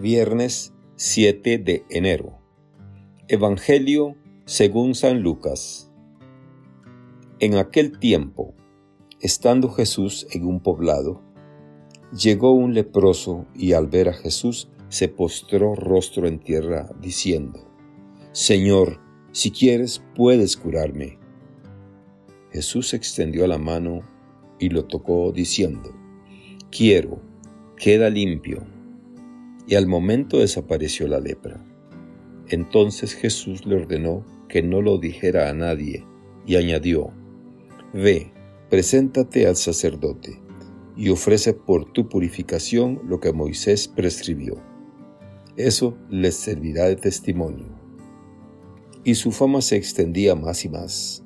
Viernes 7 de enero. Evangelio según San Lucas. En aquel tiempo, estando Jesús en un poblado, llegó un leproso y al ver a Jesús se postró rostro en tierra, diciendo, Señor, si quieres, puedes curarme. Jesús extendió la mano y lo tocó, diciendo, Quiero, queda limpio y al momento desapareció la lepra. Entonces Jesús le ordenó que no lo dijera a nadie y añadió, Ve, preséntate al sacerdote y ofrece por tu purificación lo que Moisés prescribió. Eso les servirá de testimonio. Y su fama se extendía más y más.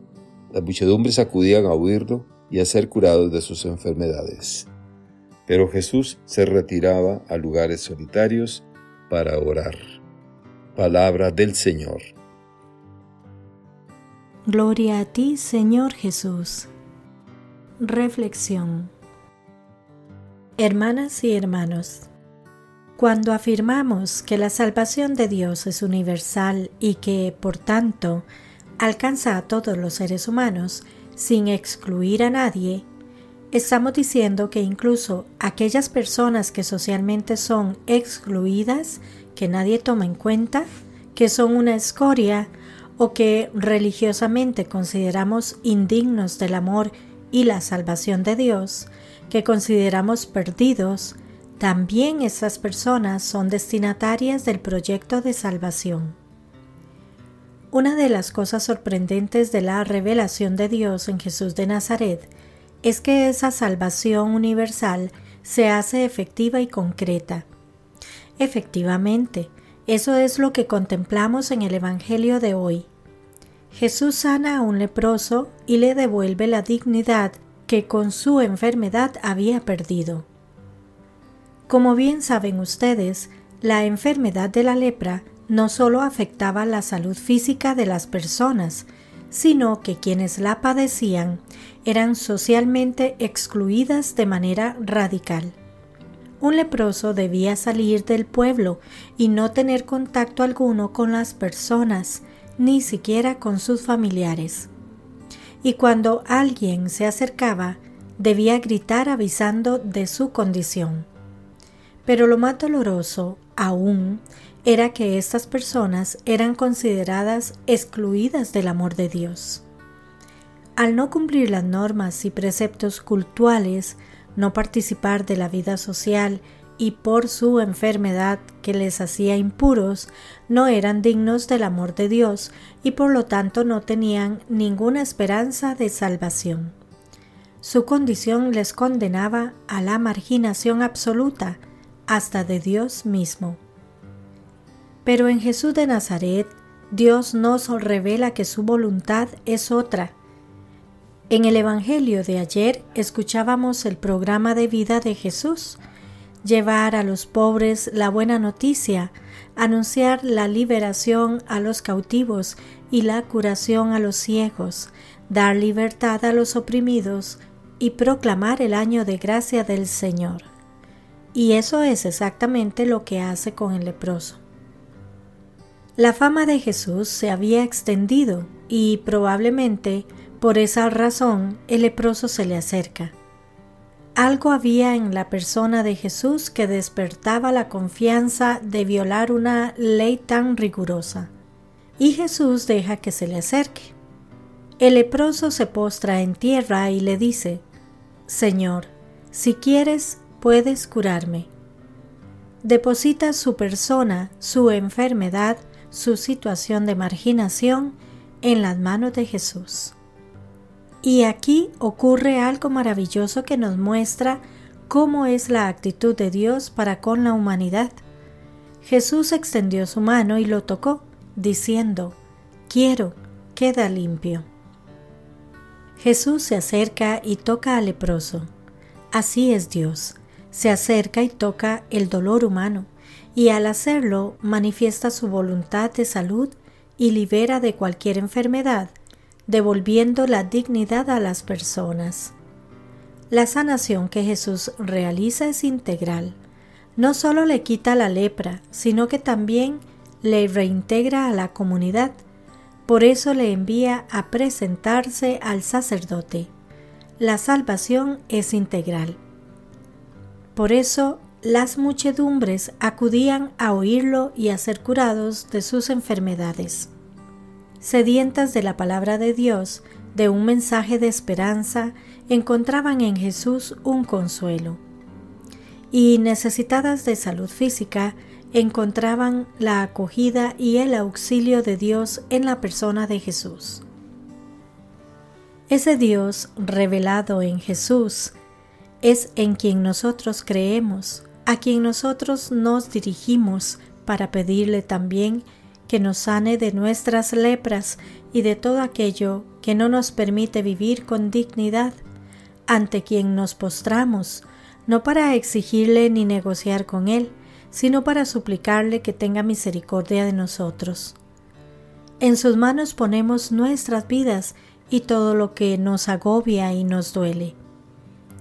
Las muchedumbres acudían a oírlo y a ser curados de sus enfermedades. Pero Jesús se retiraba a lugares solitarios para orar. Palabra del Señor. Gloria a ti, Señor Jesús. Reflexión. Hermanas y hermanos, cuando afirmamos que la salvación de Dios es universal y que, por tanto, alcanza a todos los seres humanos sin excluir a nadie, Estamos diciendo que incluso aquellas personas que socialmente son excluidas, que nadie toma en cuenta, que son una escoria o que religiosamente consideramos indignos del amor y la salvación de Dios, que consideramos perdidos, también esas personas son destinatarias del proyecto de salvación. Una de las cosas sorprendentes de la revelación de Dios en Jesús de Nazaret es que esa salvación universal se hace efectiva y concreta. Efectivamente, eso es lo que contemplamos en el Evangelio de hoy. Jesús sana a un leproso y le devuelve la dignidad que con su enfermedad había perdido. Como bien saben ustedes, la enfermedad de la lepra no solo afectaba la salud física de las personas, sino que quienes la padecían eran socialmente excluidas de manera radical. Un leproso debía salir del pueblo y no tener contacto alguno con las personas, ni siquiera con sus familiares. Y cuando alguien se acercaba, debía gritar avisando de su condición. Pero lo más doloroso aún era que estas personas eran consideradas excluidas del amor de Dios. Al no cumplir las normas y preceptos cultuales, no participar de la vida social y por su enfermedad que les hacía impuros, no eran dignos del amor de Dios y por lo tanto no tenían ninguna esperanza de salvación. Su condición les condenaba a la marginación absoluta hasta de Dios mismo. Pero en Jesús de Nazaret, Dios nos revela que su voluntad es otra en el Evangelio de ayer escuchábamos el programa de vida de Jesús, llevar a los pobres la buena noticia, anunciar la liberación a los cautivos y la curación a los ciegos, dar libertad a los oprimidos y proclamar el año de gracia del Señor. Y eso es exactamente lo que hace con el leproso. La fama de Jesús se había extendido y probablemente por esa razón, el leproso se le acerca. Algo había en la persona de Jesús que despertaba la confianza de violar una ley tan rigurosa. Y Jesús deja que se le acerque. El leproso se postra en tierra y le dice, Señor, si quieres, puedes curarme. Deposita su persona, su enfermedad, su situación de marginación en las manos de Jesús. Y aquí ocurre algo maravilloso que nos muestra cómo es la actitud de Dios para con la humanidad. Jesús extendió su mano y lo tocó, diciendo, Quiero, queda limpio. Jesús se acerca y toca al leproso. Así es Dios, se acerca y toca el dolor humano, y al hacerlo manifiesta su voluntad de salud y libera de cualquier enfermedad devolviendo la dignidad a las personas. La sanación que Jesús realiza es integral. no solo le quita la lepra, sino que también le reintegra a la comunidad. Por eso le envía a presentarse al sacerdote. La salvación es integral. Por eso las muchedumbres acudían a oírlo y a ser curados de sus enfermedades. Sedientas de la palabra de Dios, de un mensaje de esperanza, encontraban en Jesús un consuelo. Y necesitadas de salud física, encontraban la acogida y el auxilio de Dios en la persona de Jesús. Ese Dios revelado en Jesús es en quien nosotros creemos, a quien nosotros nos dirigimos para pedirle también que nos sane de nuestras lepras y de todo aquello que no nos permite vivir con dignidad, ante quien nos postramos, no para exigirle ni negociar con él, sino para suplicarle que tenga misericordia de nosotros. En sus manos ponemos nuestras vidas y todo lo que nos agobia y nos duele.